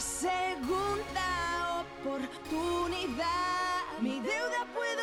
segunda oportunidad. Mi deuda puedo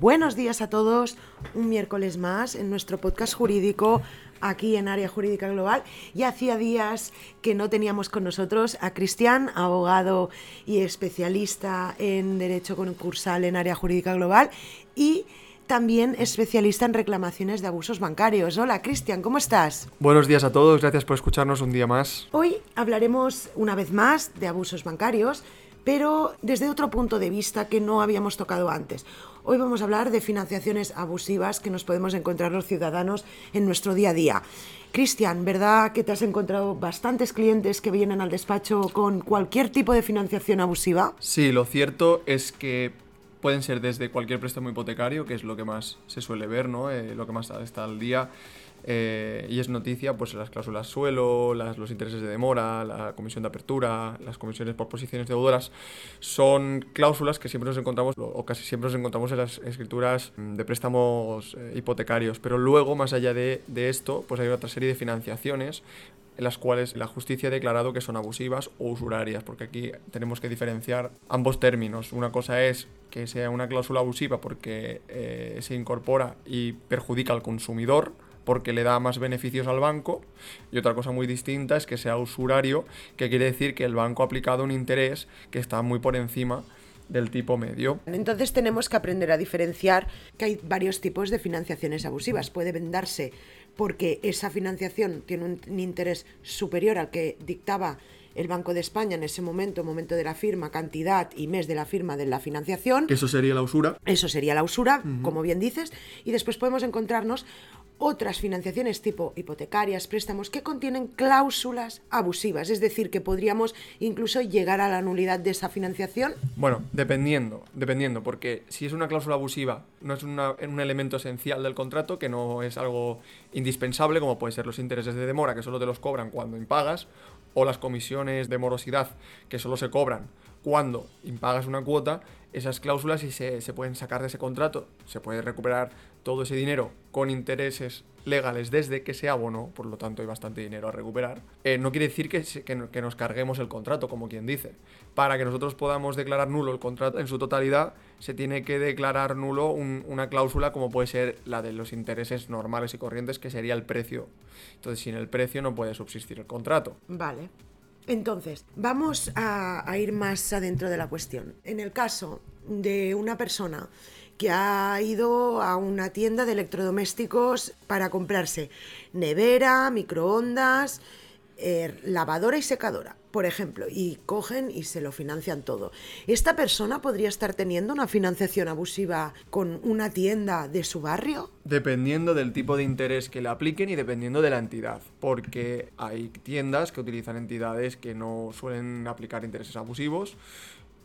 Buenos días a todos, un miércoles más en nuestro podcast jurídico aquí en Área Jurídica Global. Y hacía días que no teníamos con nosotros a Cristian, abogado y especialista en Derecho Concursal en Área Jurídica Global y también especialista en reclamaciones de abusos bancarios. Hola Cristian, ¿cómo estás? Buenos días a todos, gracias por escucharnos un día más. Hoy hablaremos una vez más de abusos bancarios, pero desde otro punto de vista que no habíamos tocado antes. Hoy vamos a hablar de financiaciones abusivas que nos podemos encontrar los ciudadanos en nuestro día a día. Cristian, ¿verdad que te has encontrado bastantes clientes que vienen al despacho con cualquier tipo de financiación abusiva? Sí, lo cierto es que pueden ser desde cualquier préstamo hipotecario, que es lo que más se suele ver, ¿no? Eh, lo que más está al día. Eh, y es noticia pues las cláusulas suelo, las, los intereses de demora, la comisión de apertura, las comisiones por posiciones deudoras, son cláusulas que siempre nos encontramos, o casi siempre nos encontramos en las escrituras de préstamos eh, hipotecarios. Pero luego, más allá de, de esto, pues hay otra serie de financiaciones en las cuales la justicia ha declarado que son abusivas o usurarias, porque aquí tenemos que diferenciar ambos términos. Una cosa es que sea una cláusula abusiva porque eh, se incorpora y perjudica al consumidor, porque le da más beneficios al banco. Y otra cosa muy distinta es que sea usurario, que quiere decir que el banco ha aplicado un interés que está muy por encima del tipo medio. Entonces tenemos que aprender a diferenciar que hay varios tipos de financiaciones abusivas. Puede vendarse porque esa financiación tiene un interés superior al que dictaba el Banco de España en ese momento, momento de la firma, cantidad y mes de la firma de la financiación. Eso sería la usura. Eso sería la usura, como bien dices. Y después podemos encontrarnos otras financiaciones tipo hipotecarias, préstamos, que contienen cláusulas abusivas, es decir, que podríamos incluso llegar a la nulidad de esa financiación. Bueno, dependiendo, dependiendo, porque si es una cláusula abusiva, no es una, un elemento esencial del contrato, que no es algo indispensable, como pueden ser los intereses de demora, que solo te los cobran cuando impagas, o las comisiones de morosidad, que solo se cobran cuando impagas una cuota, esas cláusulas y se, se, pueden sacar de ese contrato, se puede recuperar todo ese dinero con intereses legales desde que se abonó, por lo tanto hay bastante dinero a recuperar, eh, no quiere decir que, que, que, nos carguemos el contrato, como quien dice. Para que nosotros podamos declarar nulo el contrato en su totalidad, se tiene que declarar nulo un, una cláusula como puede ser la de los intereses normales y corrientes, que sería el precio. Entonces, sin el precio no puede subsistir el contrato. Vale. Entonces, vamos a, ir más adentro de la cuestión. En el caso de una persona que ha ido a una tienda de electrodomésticos para comprarse nevera, microondas, eh, lavadora y secadora, por ejemplo, y cogen y se lo financian todo. ¿Esta persona podría estar teniendo una financiación abusiva con una tienda de su barrio? Dependiendo del tipo de interés que le apliquen y dependiendo de la entidad, porque hay tiendas que utilizan entidades que no suelen aplicar intereses abusivos,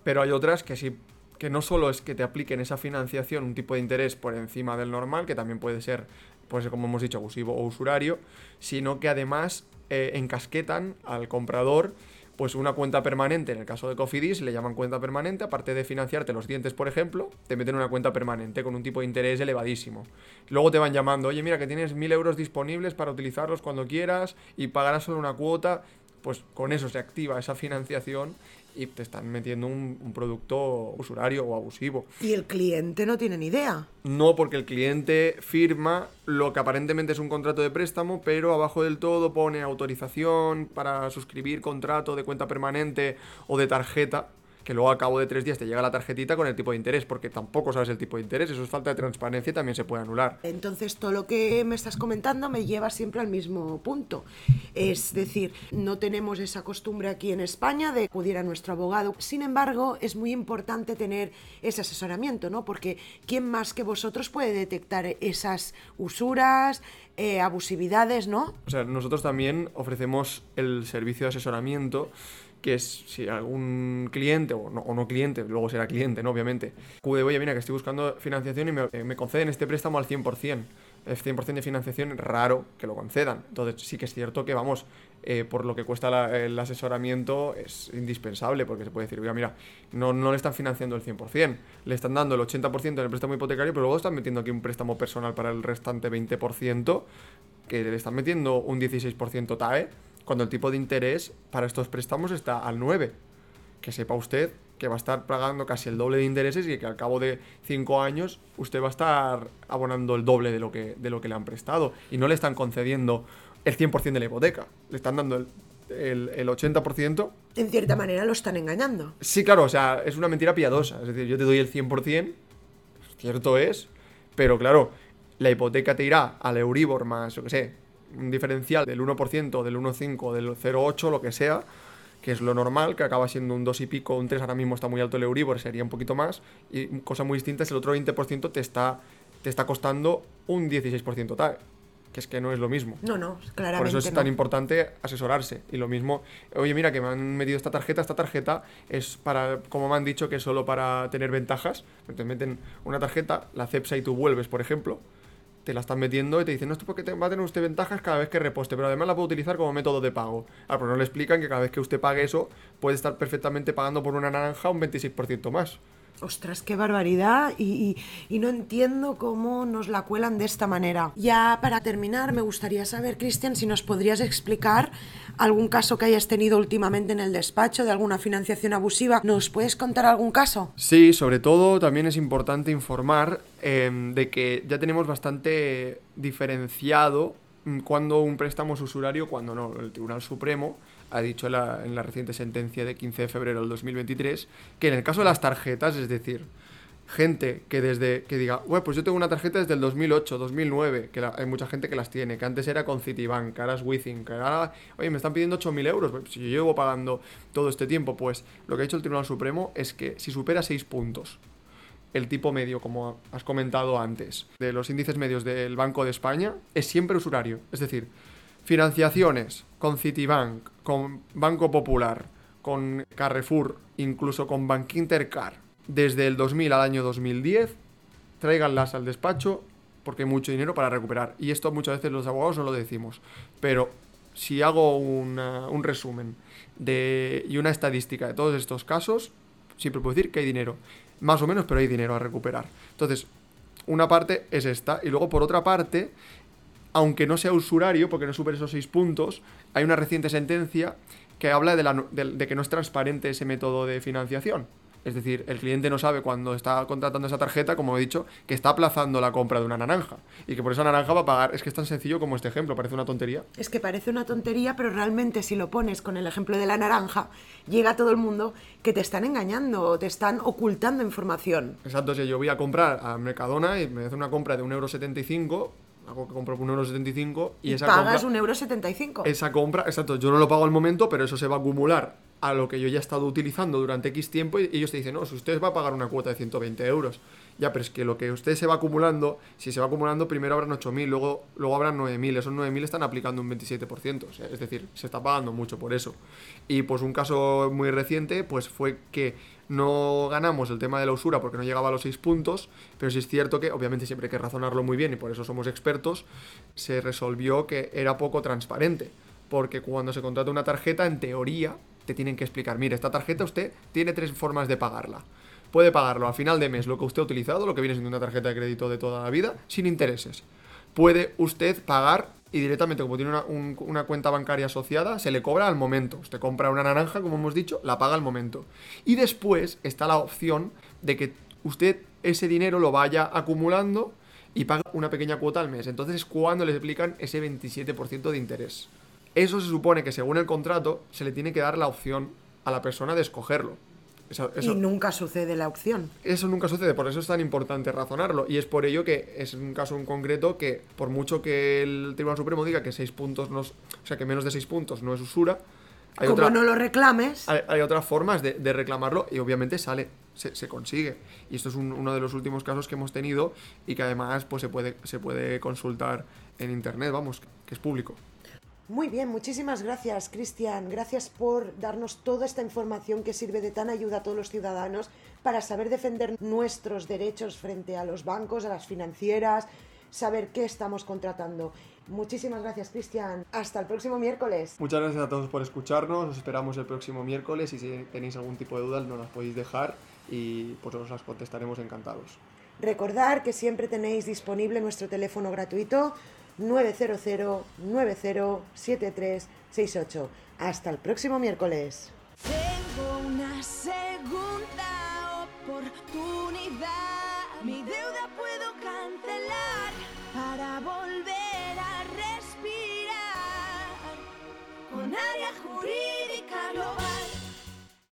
pero hay otras que sí que no solo es que te apliquen esa financiación un tipo de interés por encima del normal, que también puede ser, puede ser como hemos dicho, abusivo o usurario, sino que además eh, encasquetan al comprador pues una cuenta permanente, en el caso de Cofidis le llaman cuenta permanente, aparte de financiarte los dientes, por ejemplo, te meten una cuenta permanente con un tipo de interés elevadísimo. Luego te van llamando, oye, mira que tienes mil euros disponibles para utilizarlos cuando quieras y pagarás solo una cuota, pues con eso se activa esa financiación y te están metiendo un, un, producto usurario o abusivo. ¿Y el cliente no tiene ni idea? No, porque el cliente firma lo que aparentemente es un contrato de préstamo, pero abajo del todo pone autorización para suscribir contrato de cuenta permanente o de tarjeta que luego a cabo de tres días te llega la tarjetita con el tipo de interés, porque tampoco sabes el tipo de interés, eso es falta de transparencia y también se puede anular. Entonces todo lo que me estás comentando me lleva siempre al mismo punto. Es decir, no tenemos esa costumbre aquí en España de acudir a nuestro abogado. Sin embargo, es muy importante tener ese asesoramiento, ¿no? Porque ¿quién más que vosotros puede detectar esas usuras, eh, abusividades, ¿no? O sea, nosotros también ofrecemos el servicio de asesoramiento que es si algún cliente o no, o no, cliente, luego será cliente, ¿no? Obviamente, acude, oye, mira, que estoy buscando financiación y me, me conceden este préstamo al 100%. el 100% de financiación raro que lo concedan. Entonces sí que es cierto que, vamos, eh, por lo que cuesta el asesoramiento es indispensable, porque se puede decir, oiga, mira, no, no le están financiando el 100%, le están dando el 80% en el préstamo hipotecario, pero luego están metiendo aquí un préstamo personal para el restante 20%, que le están metiendo un 16% TAE, cuando el tipo de interés para estos préstamos está al 9%. Que sepa usted que va a estar pagando casi el doble de intereses y que al cabo de cinco años usted va a estar abonando el doble de lo que, de lo que le han prestado. Y no le están concediendo el 100% de la hipoteca, le están dando el, el, el 80%. En cierta manera lo están engañando. Sí, claro, o sea, es una mentira piadosa. Es decir, yo te doy el 100%, cierto es, pero claro, la hipoteca te irá al Euribor más, yo qué sé, un diferencial del 1%, del 1,5, del 0,8, lo que sea que es lo normal, que acaba siendo un 2 y pico, un 3 ahora mismo está muy alto el Euribor, sería un poquito más, y cosa muy distinta es el otro 20% te está, te está costando un 16% tal, que es que no es lo mismo. No, no, claramente Por eso es no. tan importante asesorarse. Y lo mismo, oye, mira, que me han metido esta tarjeta, esta tarjeta es para, como me han dicho, que es solo para tener ventajas. Te meten una tarjeta, la CEPSA y tú vuelves, por ejemplo, te la están metiendo y te dicen, no, esto porque va a tener usted ventajas cada vez que reposte, pero además la puede utilizar como método de pago. Ah, pero no le explican que cada vez que usted pague eso, puede estar perfectamente pagando por una naranja un 26% más. Ostras, qué barbaridad y, y- no entiendo cómo nos la cuelan de esta manera. Ya para terminar, me gustaría saber, Cristian, si nos podrías explicar algún caso que hayas tenido últimamente en el despacho de alguna financiación abusiva. ¿Nos puedes contar algún caso? Sí, sobre todo también es importante informar em, de que ya tenemos bastante diferenciado mm, cuando un préstamo es usurario, cuando no. El Tribunal Supremo ha dicho en la, en la reciente sentencia de 15 de febrero del 2023 que en el caso de las tarjetas, es decir, gente que desde que diga, bueno, pues yo tengo una tarjeta desde el 2008, 2009, que hay mucha gente que las tiene, que antes era con Citibank, que ahora es Withing, que ahora, oye, me están pidiendo 8.000 euros, pues, si yo llevo pagando todo este tiempo, pues lo que ha dicho el Tribunal Supremo es que si supera 6 puntos, el tipo medio, como has comentado antes, de los índices medios del Banco de España, es siempre usurario. Es decir, financiaciones con Citibank, con Banco Popular, con Carrefour, incluso con Bank Intercar, desde el 2000 al año 2010, tráiganlas al despacho porque hay mucho dinero para recuperar. Y esto muchas veces los abogados no lo decimos. Pero si hago un resumen de, y una estadística de todos estos casos, siempre puedo decir que hay dinero. Más o menos, pero hay dinero a recuperar. Entonces, una parte es esta. Y luego, por otra parte, aunque no sea usurario, porque no supere esos seis puntos, hay una reciente sentencia que habla de, la de- de que no es transparente ese método de financiación. Es decir, el cliente no sabe cuando está contratando esa tarjeta, como he dicho, que está aplazando la compra de una naranja. Y que por esa naranja va a pagar. Es que es tan sencillo como este ejemplo, parece una tontería. Es que parece una tontería, pero realmente si lo pones con el ejemplo de la naranja, llega a todo el mundo que te están engañando o te están ocultando información. Exacto, si yo voy a comprar a Mercadona y me hace una compra de 1,75€, hago que compro por 1,75€ y, Y, esa pagas compra... un euro setenta y cinco. Esa compra, exacto, yo no lo pago al momento, pero eso se va a acumular a lo que yo ya he estado utilizando durante X tiempo y ellos te dicen, no, si usted va a pagar una cuota de 120 euros. Ya, pero es que lo que usted se va acumulando, si se va acumulando, primero habrán 8.000, luego, luego habrán 9.000. Esos 9.000 están aplicando un 27%. o sea, es decir, se está pagando mucho por eso. Y pues un caso muy reciente, pues fue que no ganamos el tema de la usura porque no llegaba a los 6 puntos, pero sí es cierto que, obviamente siempre hay que razonarlo muy bien y por eso somos expertos, se resolvió que era poco transparente porque cuando se contrata una tarjeta, en teoría, te tienen que explicar, mire, esta tarjeta usted tiene tres formas de pagarla. Puede pagarlo a final de mes lo que usted ha utilizado, lo que viene siendo una tarjeta de crédito de toda la vida, sin intereses. Puede usted pagar y directamente, como tiene una, un- una cuenta bancaria asociada, se le cobra al momento. Usted compra una naranja, como hemos dicho, la paga al momento. Y después está la opción de que usted ese dinero lo vaya acumulando y paga una pequeña cuota al mes. Entonces es cuando le aplican ese 27% de interés. Eso se supone que según el contrato se le tiene que dar la opción a la persona de escogerlo. Eso, eso- Y nunca sucede la opción. eso nunca sucede, por eso es tan importante razonarlo. Y es por ello que es un caso en concreto que, por mucho que el Tribunal Supremo diga que seis puntos no o sea que menos de 6 puntos no es usura, hay, Como otra- no lo reclames, hay, hay otras formas de, de reclamarlo y obviamente sale, se, se consigue. Y esto es un- uno de los últimos casos que hemos tenido y que además pues, se, puede, se puede consultar en internet, vamos, que es público. Muy bien, muchísimas gracias, Cristian. Gracias por darnos toda esta información que sirve de tan ayuda a todos los ciudadanos para saber defender nuestros derechos frente a los bancos, a las financieras. saber qué estamos contratando. Muchísimas gracias, Cristian. Hasta el próximo miércoles. Muchas gracias a todos por escucharnos. Os esperamos el próximo miércoles y si tenéis algún tipo de dudas nos las podéis dejar y pues os las contestaremos encantados. Recordar que siempre tenéis disponible nuestro teléfono gratuito 900 907368. Hasta el próximo miércoles. Tengo una segunda